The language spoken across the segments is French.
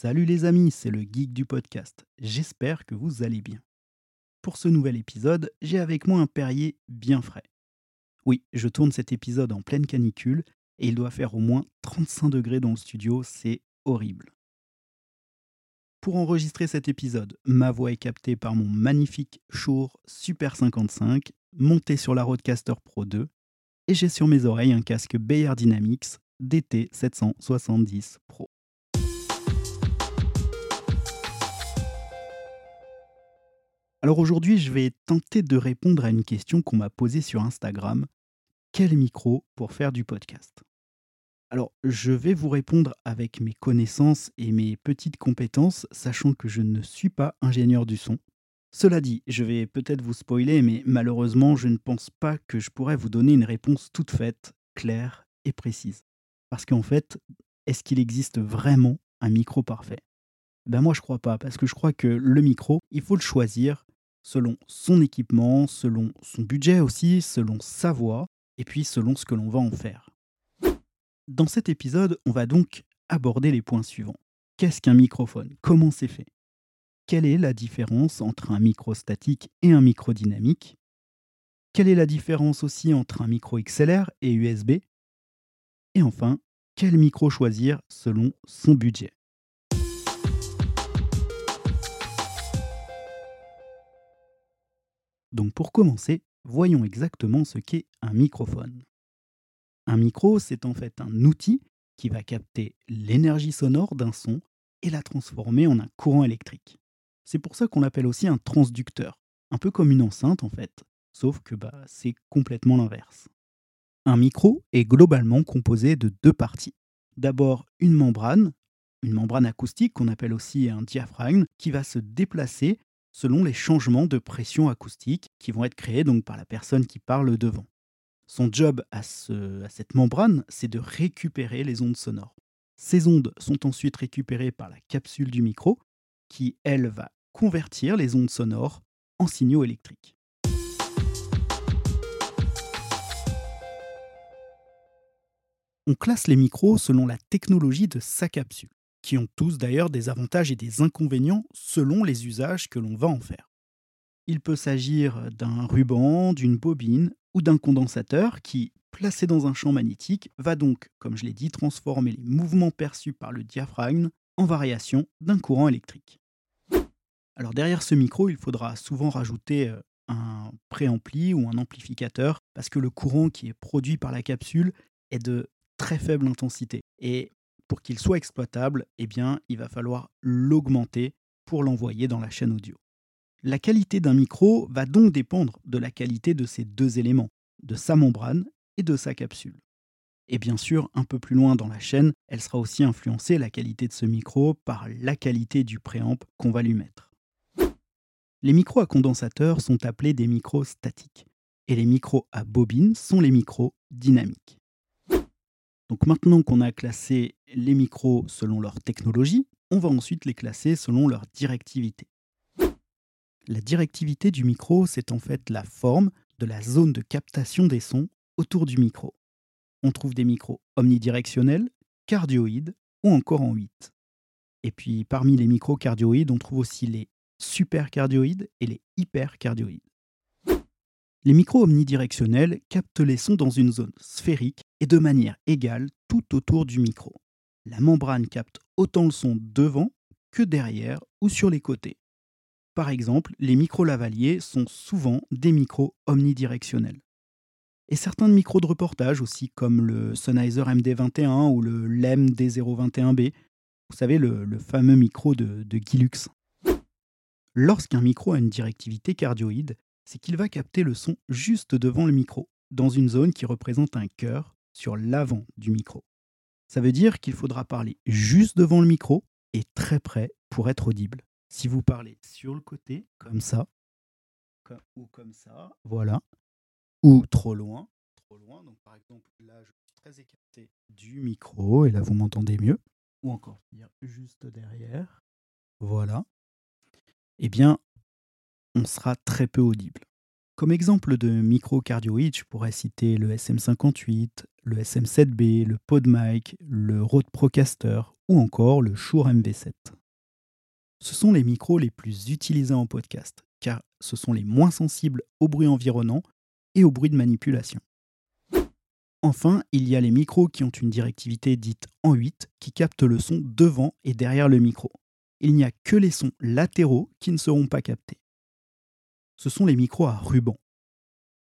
Salut les amis, c'est le geek du podcast. J'espère que vous allez bien. Pour ce nouvel épisode, j'ai avec moi un Perrier bien frais. Oui, je tourne cet épisode en pleine canicule et il doit faire au moins 35 degrés dans le studio, c'est horrible. Pour enregistrer cet épisode, ma voix est captée par mon magnifique Shure Super 55 monté sur la Rodecaster Pro 2 et j'ai sur mes oreilles un casque Bayer Dynamics DT770 Pro. Alors aujourd'hui, je vais tenter de répondre à une question qu'on m'a posée sur Instagram. Quel micro pour faire du podcast? Alors, je vais vous répondre avec mes connaissances et mes petites compétences, sachant que je ne suis pas ingénieur du son. Cela dit, je vais peut-être vous spoiler, mais malheureusement, je ne pense pas que je pourrais vous donner une réponse toute faite, claire et précise. Parce qu'en fait, est-ce qu'il existe vraiment un micro parfait? Ben moi, je crois pas, parce que je crois que le micro, il faut le choisir selon son équipement, selon son budget aussi, selon sa voix, et puis selon ce que l'on va en faire. Dans cet épisode, on va donc aborder les points suivants. Qu'est-ce qu'un microphone? Comment c'est fait? Quelle est la différence entre un micro statique et un micro dynamique? Quelle est la différence aussi entre un micro XLR et USB Et enfin, quel micro choisir selon son budget? Donc pour commencer, voyons exactement ce qu'est un microphone. Un micro, c'est en fait un outil qui va capter l'énergie sonore d'un son et la transformer en un courant électrique. C'est pour ça qu'on l'appelle aussi un transducteur, un peu comme une enceinte en fait, sauf que bah, c'est complètement l'inverse. Un micro est globalement composé de deux parties. D'abord une membrane, une membrane acoustique qu'on appelle aussi un diaphragme, qui va se déplacer selon les changements de pression acoustique qui vont être créés donc par la personne qui parle devant. Son job à, à cette membrane, c'est de récupérer les ondes sonores. Ces ondes sont ensuite récupérées par la capsule du micro, qui, elle, va convertir les ondes sonores en signaux électriques. On classe les micros selon la technologie de sa capsule qui ont tous d'ailleurs des avantages et des inconvénients selon les usages que l'on va en faire. Il peut s'agir d'un ruban, d'une bobine ou d'un condensateur qui, placé dans un champ magnétique, va donc, comme je l'ai dit, transformer les mouvements perçus par le diaphragme en variation d'un courant électrique. Alors derrière ce micro, il faudra souvent rajouter euh, un préampli ou un amplificateur parce que le courant qui est produit par la capsule est de très faible intensité. Et pour qu'il soit exploitable, eh bien, il va falloir l'augmenter pour l'envoyer dans la chaîne audio. La qualité d'un micro va donc dépendre de la qualité de ces deux éléments, de sa membrane et de sa capsule. Et bien sûr, un peu plus loin dans la chaîne, elle sera aussi influencée, la qualité de ce micro, par la qualité du préamp qu'on va lui mettre. Les micros à condensateur sont appelés des micros statiques, et les micros à bobine sont les micros dynamiques. Donc maintenant qu'on a classé les micros selon leur technologie, on va ensuite les classer selon leur directivité. La directivité du micro, c'est en fait la forme de la zone de captation des sons autour du micro. On trouve des micros omnidirectionnels, cardioïdes ou encore en 8. Et puis parmi les micros cardioïdes, on trouve aussi les supercardioïdes et les hypercardioïdes. Les micros omnidirectionnels captent les sons dans une zone sphérique et de manière égale tout autour du micro. La membrane capte autant le son devant que derrière ou sur les côtés. Par exemple, les micros lavaliers sont souvent des micros omnidirectionnels. Et certains micros de reportage aussi, comme le Sennheiser MD21 ou le LEM D021B, vous savez, le, fameux micro de, de Gilux. Lorsqu'un micro a une directivité cardioïde, c'est qu'il va capter le son juste devant le micro, dans une zone qui représente un cœur sur l'avant du micro. Ça veut dire qu'il faudra parler juste devant le micro et très près pour être audible. Si vous parlez sur le côté, comme ça, ou comme ça, voilà, ou trop loin, trop loin, donc par exemple là je suis très écarté du micro et là vous m'entendez mieux, ou encore juste derrière, voilà, eh bien on sera très peu audible. Comme exemple de microcardioïde, je pourrais citer le SM58, le SM7B, le PodMic, le Rode Procaster ou encore le Shure MV7. Ce sont les micros les plus utilisés en podcast, car ce sont les moins sensibles au bruit environnant et au bruit de manipulation. Enfin, il y a les micros qui ont une directivité dite en 8 qui captent le son devant et derrière le micro. Il n'y a que les sons latéraux qui ne seront pas captés. Ce sont les micros à ruban.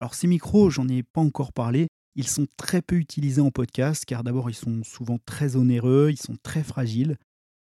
Alors ces micros, j'en ai pas encore parlé, ils sont très peu utilisés en podcast car d'abord ils sont souvent très onéreux, ils sont très fragiles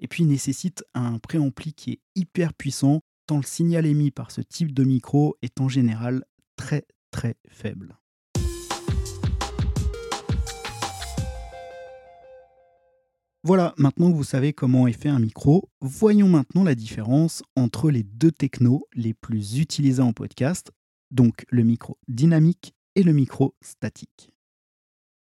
et puis nécessitent un préampli qui est hyper puissant tant le signal émis par ce type de micro est en général très très faible. Voilà, maintenant que vous savez comment est fait un micro, voyons maintenant la différence entre les deux technos les plus utilisés en podcast, donc le micro dynamique et le micro statique.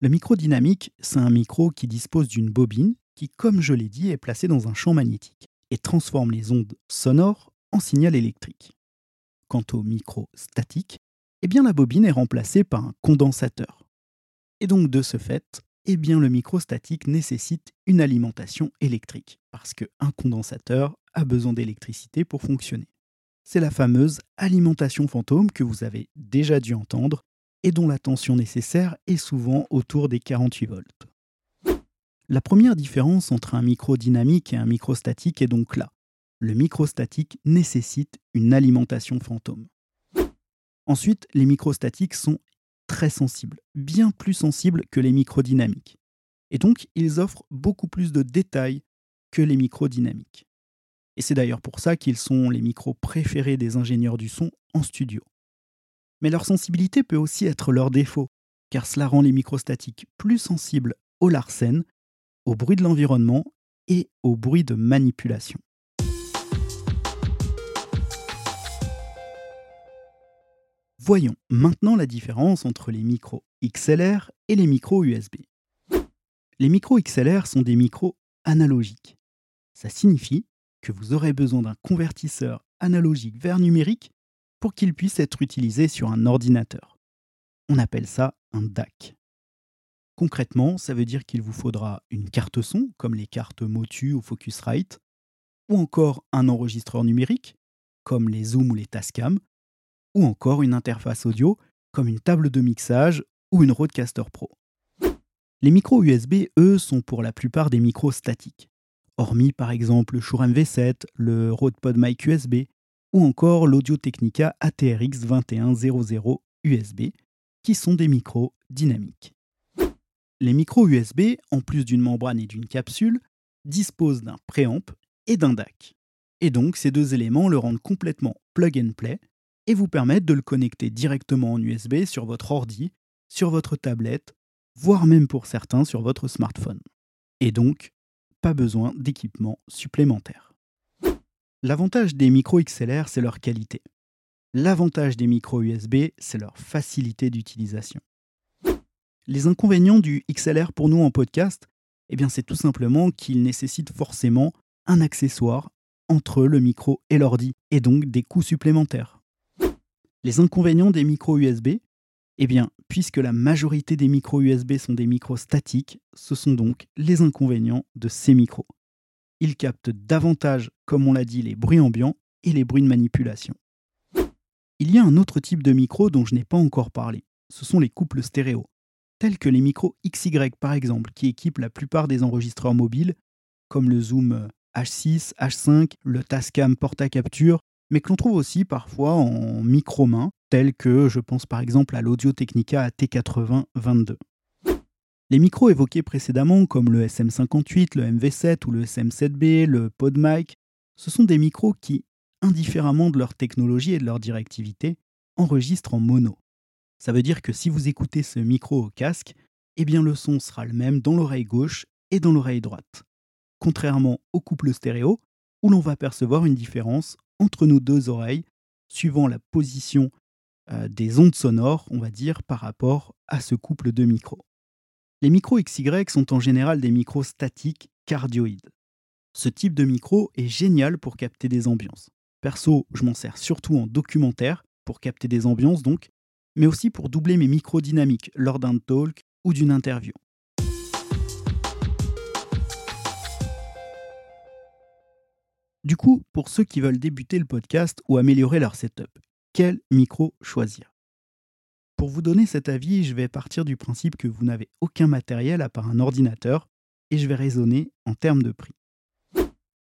Le micro dynamique, c'est un micro qui dispose d'une bobine qui, comme je l'ai dit, est placée dans un champ magnétique et transforme les ondes sonores en signal électrique. Quant au micro statique, eh bien la bobine est remplacée par un condensateur. Et donc de ce fait, eh bien le microstatique nécessite une alimentation électrique, parce qu'un condensateur a besoin d'électricité pour fonctionner. C'est la fameuse alimentation fantôme que vous avez déjà dû entendre et dont la tension nécessaire est souvent autour des 48 volts. La première différence entre un micro dynamique et un microstatique est donc là. Le microstatique nécessite une alimentation fantôme. Ensuite, les microstatiques sont très sensibles, bien plus sensibles que les microdynamiques. Et donc, ils offrent beaucoup plus de détails que les microdynamiques. Et c'est d'ailleurs pour ça qu'ils sont les micros préférés des ingénieurs du son en studio. Mais leur sensibilité peut aussi être leur défaut, car cela rend les microstatiques plus sensibles au larsen, au bruit de l'environnement et au bruit de manipulation. Voyons maintenant la différence entre les micros XLR et les micros USB. Les micros XLR sont des micros analogiques. Ça signifie que vous aurez besoin d'un convertisseur analogique vers numérique pour qu'il puisse être utilisé sur un ordinateur. On appelle ça un DAC. Concrètement, ça veut dire qu'il vous faudra une carte son, comme les cartes Motu ou Focusrite, ou encore un enregistreur numérique, comme les Zoom ou les Tascam, ou encore une interface audio comme une table de mixage ou une Rodecaster Pro. Les micros USB, eux, sont pour la plupart des micros statiques, hormis par exemple le Shure MV7, le Rode PodMic USB ou encore l'Audio Technica ATRX 2100 USB, qui sont des micros dynamiques. Les micros USB, en plus d'une membrane et d'une capsule, disposent d'un préamp et d'un DAC. Et donc ces deux éléments le rendent complètement plug and play et vous permettre de le connecter directement en USB sur votre ordi, sur votre tablette, voire même pour certains sur votre smartphone. Et donc, pas besoin d'équipement supplémentaire. L'avantage des micros XLR, c'est leur qualité. L'avantage des micros USB, c'est leur facilité d'utilisation. Les inconvénients du XLR pour nous en podcast, eh bien c'est tout simplement qu'il nécessite forcément un accessoire entre le micro et l'ordi, et donc des coûts supplémentaires. Les inconvénients des micros USB Eh bien, puisque la majorité des micros USB sont des micros statiques, ce sont donc les inconvénients de ces micros. Ils captent davantage, comme on l'a dit, les bruits ambiants et les bruits de manipulation. Il y a un autre type de micro dont je n'ai pas encore parlé. Ce sont les couples stéréo, tels que les micros XY par exemple, qui équipent la plupart des enregistreurs mobiles, comme le Zoom H6, H5, le Tascam Porta-Capture mais que l'on trouve aussi parfois en micro-main, tels que je pense par exemple à l'Audio Technica AT8022. Les micros évoqués précédemment, comme le SM58, le MV7 ou le SM7B, le PodMic, ce sont des micros qui, indifféremment de leur technologie et de leur directivité, enregistrent en mono. Ça veut dire que si vous écoutez ce micro au casque, eh bien le son sera le même dans l'oreille gauche et dans l'oreille droite. Contrairement au couple stéréo, où l'on va percevoir une différence entre nos deux oreilles, suivant la position euh, des ondes sonores, on va dire, par rapport à ce couple de micros. Les micros XY sont en général des micros statiques cardioïdes. Ce type de micro est génial pour capter des ambiances. Perso, je m'en sers surtout en documentaire, pour capter des ambiances donc, mais aussi pour doubler mes micros dynamiques lors d'un talk ou d'une interview. Du coup, pour ceux qui veulent débuter le podcast ou améliorer leur setup, quel micro choisir? Pour vous donner cet avis, je vais partir du principe que vous n'avez aucun matériel à part un ordinateur et je vais raisonner en termes de prix.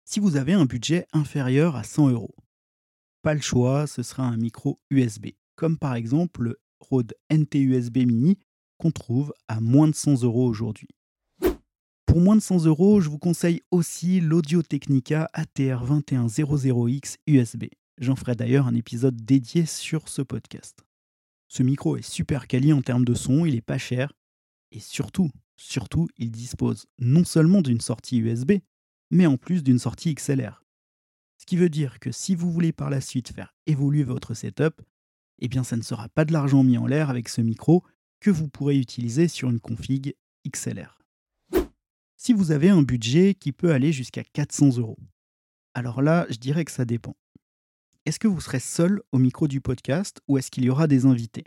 Si vous avez un budget inférieur à 100 euros, pas le choix, ce sera un micro USB, comme par exemple le Rode NT-USB Mini qu'on trouve à moins de 100 euros aujourd'hui. Pour moins de 100 euros, je vous conseille aussi l'Audio Technica ATR2100X USB. J'en ferai d'ailleurs un épisode dédié sur ce podcast. Ce micro est super quali en termes de son, il est pas cher et surtout, surtout, il dispose non seulement d'une sortie USB, mais en plus d'une sortie XLR. Ce qui veut dire que si vous voulez par la suite faire évoluer votre setup, eh bien ça ne sera pas de l'argent mis en l'air avec ce micro que vous pourrez utiliser sur une config XLR. Si vous avez un budget qui peut aller jusqu'à 400 euros, alors là, je dirais que ça dépend. Est-ce que vous serez seul au micro du podcast ou est-ce qu'il y aura des invités?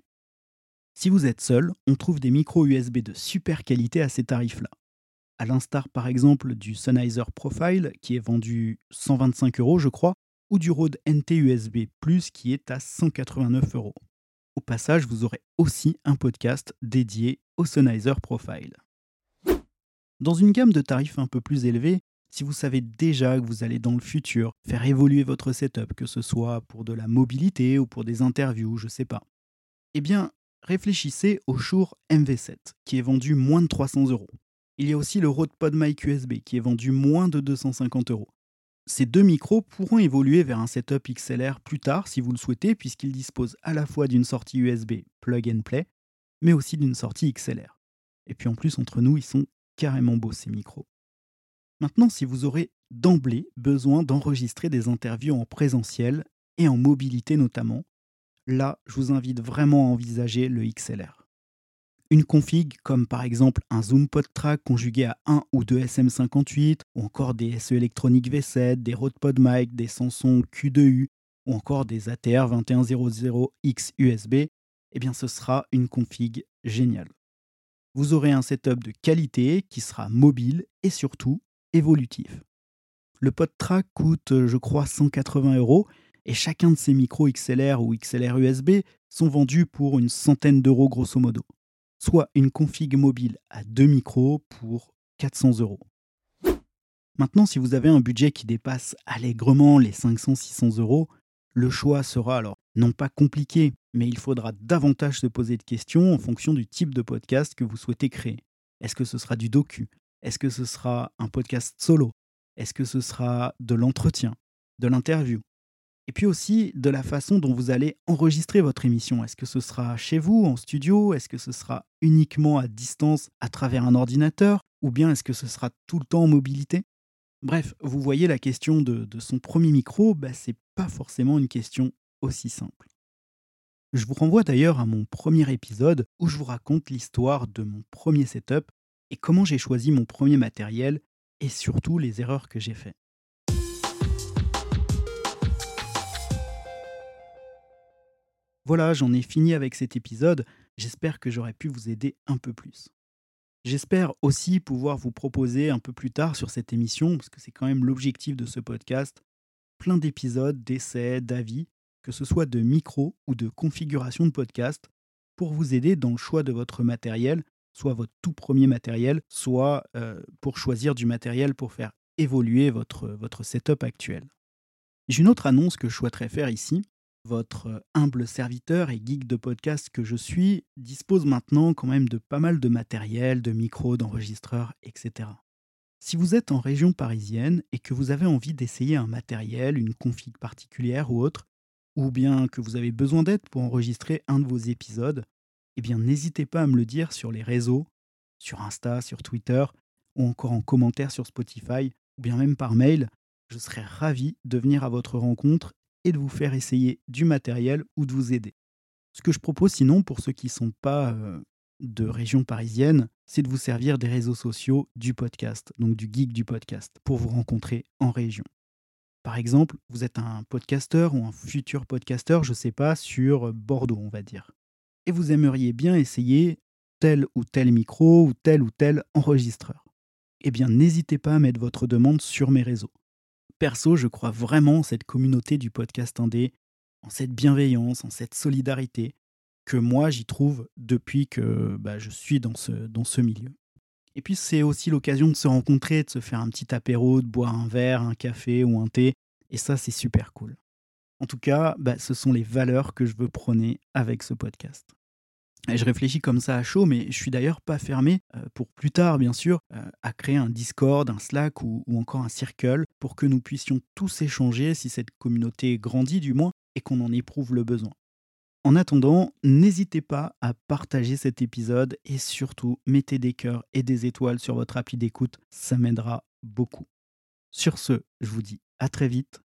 Si vous êtes seul, on trouve des micros USB de super qualité à ces tarifs-là à l'instar par exemple du Sennheiser Profile qui est vendu 125 euros je crois, ou du Rode NT USB Plus qui est à 189 euros. Au passage, vous aurez aussi un podcast dédié au Sennheiser Profile. Dans une gamme de tarifs un peu plus élevée, si vous savez déjà que vous allez dans le futur faire évoluer votre setup, que ce soit pour de la mobilité ou pour des interviews, je sais pas, eh bien, réfléchissez au Shure MV7, qui est vendu moins de 300 euros. Il y a aussi le Rode PodMic USB qui est vendu moins de 250 euros. Ces deux micros pourront évoluer vers un setup XLR plus tard si vous le souhaitez, puisqu'ils disposent à la fois d'une sortie USB plug and play, mais aussi d'une sortie XLR. Et puis en plus, entre nous, ils sont carrément beaux ces micros. Maintenant, si vous aurez d'emblée besoin d'enregistrer des interviews en présentiel et en mobilité notamment, là, je vous invite vraiment à envisager le XLR une config comme par exemple un Zoom PodTrack conjugué à 1 ou 2 SM58, ou encore des SE électroniques V7, des Rode PodMic, des Samsung Q2U, ou encore des ATR 2100X USB, eh bien ce sera une config géniale. Vous aurez un setup de qualité qui sera mobile et surtout évolutif. Le PodTrack coûte, je crois, 180 euros et chacun de ces micros XLR ou XLR USB sont vendus pour une centaine d'euros grosso modo soit une config mobile à deux micros pour 400 euros. Maintenant, si vous avez un budget qui dépasse allègrement les 500-600 euros, le choix sera alors non pas compliqué, mais il faudra davantage se poser de questions en fonction du type de podcast que vous souhaitez créer. Est-ce que ce sera du docu? Est-ce que ce sera un podcast solo? Est-ce que ce sera de l'entretien De l'interview? Et puis aussi de la façon dont vous allez enregistrer votre émission. Est-ce que ce sera chez vous, en studio? Est-ce que ce sera uniquement à distance à travers un ordinateur? Ou bien est-ce que ce sera tout le temps en mobilité? Bref, vous voyez la question de, son premier micro, bah, c'est pas forcément une question aussi simple. Je vous renvoie d'ailleurs à mon premier épisode où je vous raconte l'histoire de mon premier setup et comment j'ai choisi mon premier matériel et surtout les erreurs que j'ai faites. Voilà, j'en ai fini avec cet épisode. J'espère que j'aurai pu vous aider un peu plus. J'espère aussi pouvoir vous proposer un peu plus tard sur cette émission, parce que c'est quand même l'objectif de ce podcast, plein d'épisodes, d'essais, d'avis, que ce soit de micro ou de configuration de podcast, pour vous aider dans le choix de votre matériel, soit votre tout premier matériel, soit euh, pour choisir du matériel pour faire évoluer votre, votre setup actuel. J'ai une autre annonce que je souhaiterais faire ici, votre humble serviteur et geek de podcast que je suis dispose maintenant quand même de pas mal de matériel, de micros, d'enregistreurs, etc. Si vous êtes en région parisienne et que vous avez envie d'essayer un matériel, une config particulière ou autre, ou bien que vous avez besoin d'aide pour enregistrer un de vos épisodes, eh bien n'hésitez pas à me le dire sur les réseaux, sur Insta, sur Twitter, ou encore en commentaire sur Spotify, ou bien même par mail. Je serais ravi de venir à votre rencontre et de vous faire essayer du matériel ou de vous aider. Ce que je propose sinon pour ceux qui ne sont pas euh, de région parisienne, c'est de vous servir des réseaux sociaux du podcast, donc du geek du podcast, pour vous rencontrer en région. Par exemple, vous êtes un podcasteur ou un futur podcasteur, je ne sais pas, sur Bordeaux, on va dire. Et vous aimeriez bien essayer tel ou tel micro ou tel ou tel enregistreur. Eh bien, n'hésitez pas à mettre votre demande sur mes réseaux perso, je crois vraiment en cette communauté du podcast indé, en cette bienveillance, en cette solidarité que moi j'y trouve depuis que bah, je suis dans ce milieu. Et puis c'est aussi l'occasion de se rencontrer, de se faire un petit apéro, de boire un verre, un café ou un thé. Et ça, c'est super cool. En tout cas, bah, ce sont les valeurs que je veux prôner avec ce podcast. Je réfléchis comme ça à chaud, mais je suis d'ailleurs pas fermé euh, pour plus tard, bien sûr, euh, à créer un Discord, un Slack ou, ou encore un Circle pour que nous puissions tous échanger si cette communauté grandit du moins et qu'on en éprouve le besoin. En attendant, n'hésitez pas à partager cet épisode et surtout mettez des cœurs et des étoiles sur votre appli d'écoute, ça m'aidera beaucoup. Sur ce, je vous dis à très vite,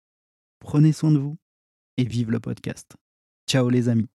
prenez soin de vous et vive le podcast. Ciao les amis